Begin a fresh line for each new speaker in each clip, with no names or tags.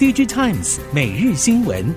DigiTimes 每日新闻。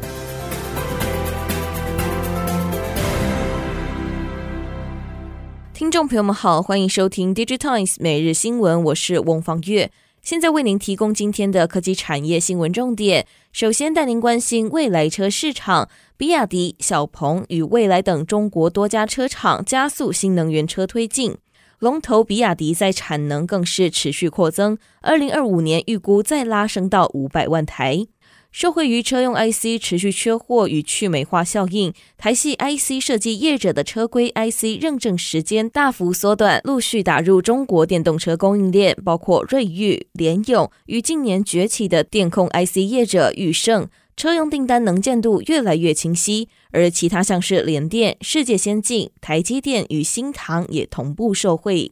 听众朋友们好，欢迎收听 DigiTimes 每日新闻，我是翁方月，现在为您提供今天的科技产业新闻重点。首先带您关心未来车市场，比亚迪、小鹏与蔚来等中国多家车厂加速新能源车推进。龙头比亚迪在产能更是持续扩增，二零二五年预估再拉升到五百万台。受惠于车用 IC 持续缺货与去美化效应，台系 IC 设计业者的车规 IC 认证时间大幅缩短，陆续打入中国电动车供应链，包括瑞昱、联咏与近年崛起的电控 IC 业者裕盛。车用订单能见度越来越清晰，而其他像是联电、世界先进、台积电与新唐也同步受惠。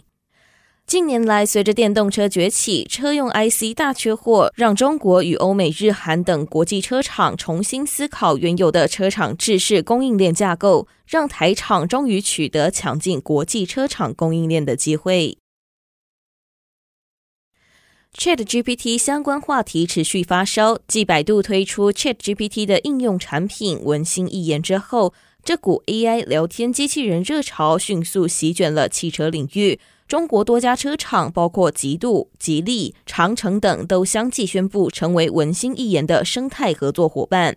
近年来，随着电动车崛起，车用 IC 大缺货，让中国与欧美日韩等国际车厂重新思考原有的车厂制式供应链架构，让台厂终于取得抢进国际车厂供应链的机会。ChatGPT 相关话题持续发烧，继百度推出 ChatGPT 的应用产品文心一言之后，这股 AI 聊天机器人热潮迅速席卷了汽车领域。中国多家车厂，包括极度、吉利、长城等，都相继宣布成为文心一言的生态合作伙伴。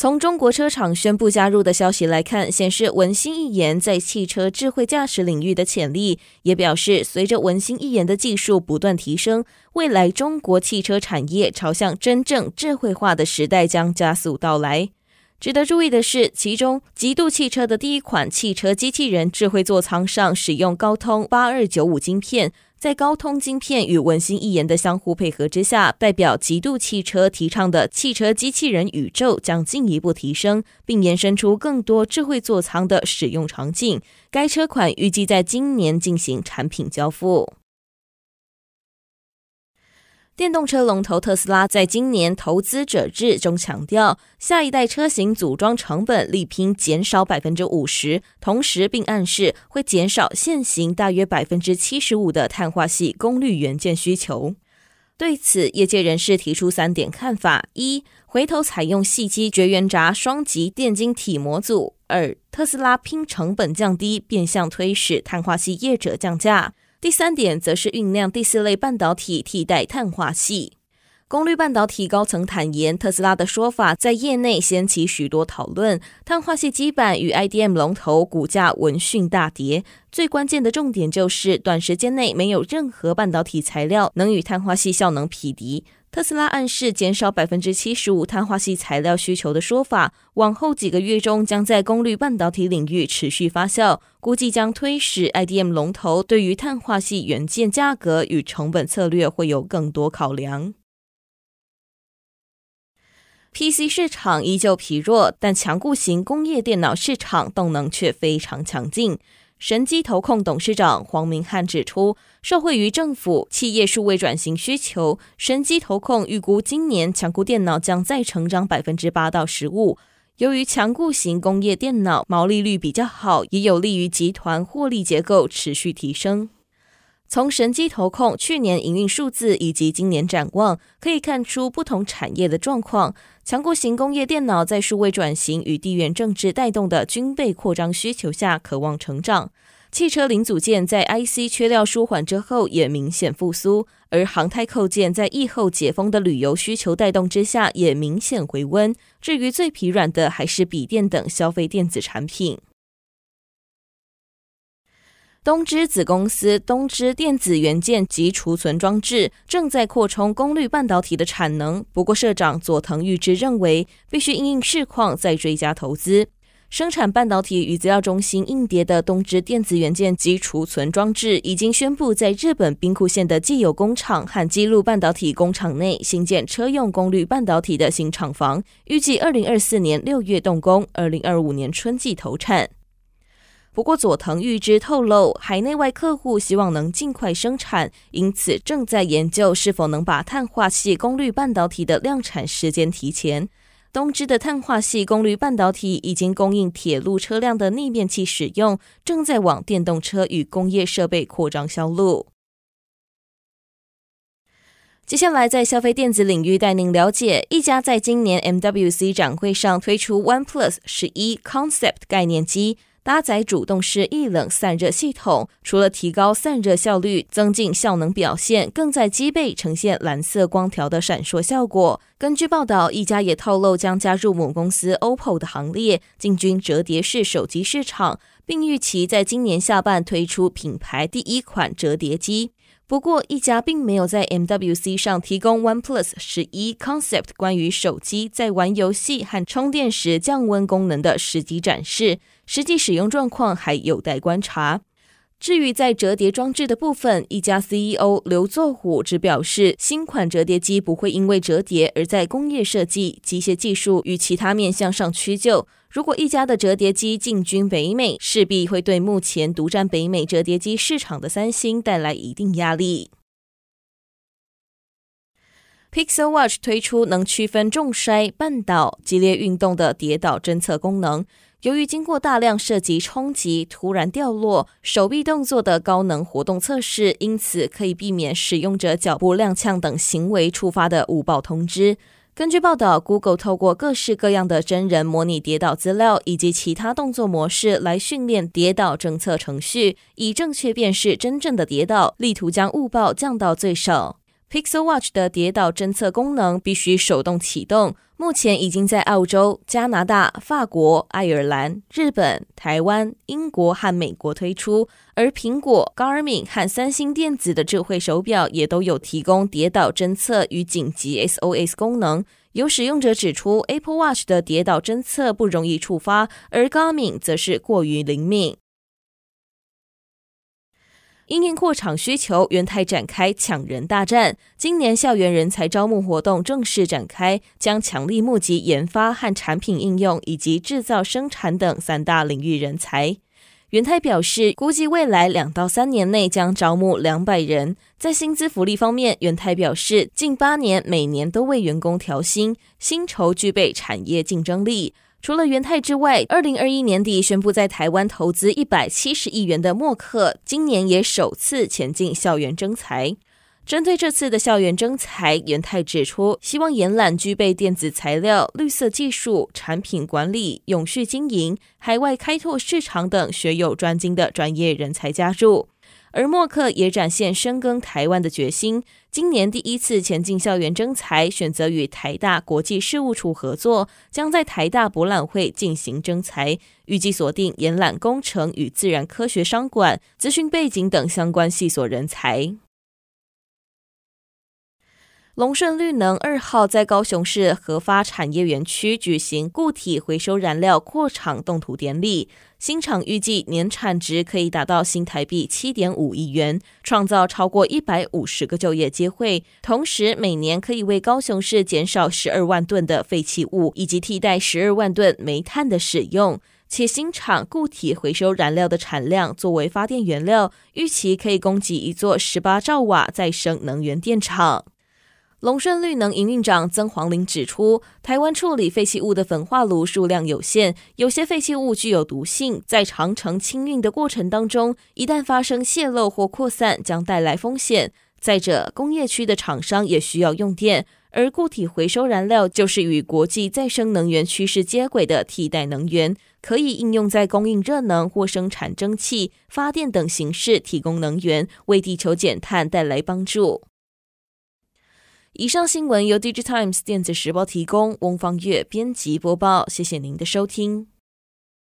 从中国车厂宣布加入的消息来看，显示文心一言在汽车智慧驾驶领域的潜力，也表示随着文心一言的技术不断提升，未来中国汽车产业朝向真正智慧化的时代将加速到来。值得注意的是，其中极度汽车的第一款汽车机器人智慧座舱上使用高通八二九五晶片。在高通晶片与文心一言的相互配合之下，代表极度汽车提倡的汽车机器人宇宙将进一步提升，并延伸出更多智慧座舱的使用场景。该车款预计在今年进行产品交付。电动车龙头特斯拉在今年投资者日中强调，下一代车型组装成本力拼减少百分之五十，同时并暗示会减少现行大约百分之七十五的碳化系功率元件需求。对此，业界人士提出三点看法：一、回头采用细基绝缘闸双极电晶体模组；二、特斯拉拼成本降低，变相推使碳化系业者降价。第三点则是酝酿第四类半导体替代碳化矽。功率半导体高层坦言，特斯拉的说法在业内掀起许多讨论。碳化矽基板与 IDM 龙头股价闻讯大跌，最关键的重点就是短时间内没有任何半导体材料能与碳化矽效能匹敌。特斯拉暗示减少百分之七十五碳化系材料需求的说法，往后几个月中将在功率半导体领域持续发酵，估计将推使 IDM 龙头对于碳化系元件价格与成本策略会有更多考量。PC 市场依旧疲弱，但强固型工业电脑市场动能却非常强劲。神机投控董事长黄明汉指出，受惠于政府、企业数位转型需求，神机投控预估今年强固电脑将再成长百分之八到十五。由于强固型工业电脑毛利率比较好，也有利于集团获利结构持续提升。从神机投控去年营运数字以及今年展望，可以看出不同产业的状况。强固型工业电脑在数位转型与地缘政治带动的军备扩张需求下，渴望成长。汽车零组件在 IC 缺料舒缓之后，也明显复苏。而航太扣件在疫后解封的旅游需求带动之下，也明显回温。至于最疲软的，还是笔电等消费电子产品。东芝子公司东芝电子元件及储存装置正在扩充功率半导体的产能，不过社长佐藤裕之认为，必须因应市况再追加投资。生产半导体与资料中心硬碟的东芝电子元件及储存装置已经宣布在日本兵库县的既有工厂和基路半导体工厂内新建车用功率半导体的新厂房，预计二零二四年六月动工，二零二五年春季投产。不过，佐藤裕之透露，海内外客户希望能尽快生产，因此正在研究是否能把碳化系功率半导体的量产时间提前。东芝的碳化系功率半导体已经供应铁路车辆的逆变器使用，正在往电动车与工业设备扩张销路。接下来，在消费电子领域带您了解，一家在今年 MWC 展会上推出 OnePlus 十一 Concept 概念机，搭载主动式液冷散热系统，除了提高散热效率、增进效能表现，更在机背呈现蓝色光条的闪烁效果。根据报道，一加也透露将加入母公司 OPPO 的行列，进军折叠式手机市场，并预期在今年下半推出品牌第一款折叠机。不过，一加并没有在 MWC 上提供 OnePlus 十一 Concept 关于手机在玩游戏和充电时降温功能的实际展示，实际使用状况还有待观察。至于在折叠装置的部分，一加 CEO 刘作虎只表示，新款折叠机不会因为折叠而在工业设计、机械技术与其他面向上屈就。如果一加的折叠机进军北美，势必会对目前独占北美折叠机市场的三星带来一定压力。Pixel Watch 推出能区分重摔、绊倒、激烈运动的跌倒侦测功能。由于经过大量涉及冲击、突然掉落、手臂动作的高能活动测试，因此可以避免使用者脚部踉跄等行为触发的误报通知。根据报道，Google 透过各式各样的真人模拟跌倒资料以及其他动作模式来训练跌倒侦测程序，以正确辨识真正的跌倒，力图将误报降到最少。Pixel Watch 的跌倒侦测功能必须手动启动，目前已经在澳洲、加拿大、法国、爱尔兰、日本、台湾、英国和美国推出，而苹果、Garmin 和三星电子的智慧手表也都有提供跌倒侦测与紧急 SOS 功能。有使用者指出，Apple Watch 的跌倒侦测不容易触发，而 Garmin 则是过于灵敏。因应扩厂需求，元太展开抢人大战。今年校园人才招募活动正式展开，将强力募集研发和产品应用以及制造生产等三大领域人才。元太表示，估计未来两到三年内将招募两百人。在薪资福利方面，元太表示，近八年每年都为员工调薪，薪酬具备产业竞争力。除了元泰之外，二零二一年底宣布在台湾投资一百七十亿元的默克，今年也首次前进校园征才。针对这次的校园征才，元泰指出，希望延揽具备电子材料、绿色技术、产品管理、永续经营、海外开拓市场等学有专精的专业人才加入。而默克也展现深耕台湾的决心。今年第一次前进校园征才，选择与台大国际事务处合作，将在台大博览会进行征才，预计锁定延揽工程与自然科学、商管、资讯背景等相关系所人才。龙顺绿能二号在高雄市核发产业园区举行固体回收燃料扩厂动土典礼，新厂预计年产值可以达到新台币七点五亿元，创造超过一百五十个就业机会，同时每年可以为高雄市减少十二万吨的废弃物，以及替代十二万吨煤炭的使用。且新厂固体回收燃料的产量作为发电原料，预期可以供给一座十八兆瓦再生能源电厂。龙顺绿能营运长曾黄林指出，台湾处理废弃物的焚化炉数量有限，有些废弃物具有毒性，在长程清运的过程当中，一旦发生泄漏或扩散，将带来风险。再者，工业区的厂商也需要用电，而固体回收燃料就是与国际再生能源趋势接轨的替代能源，可以应用在供应热能或生产蒸汽、发电等形式提供能源，为地球减碳带来帮助。以上新闻由《Digitimes 电子时报》提供，翁方月编辑播报。谢谢您的收听。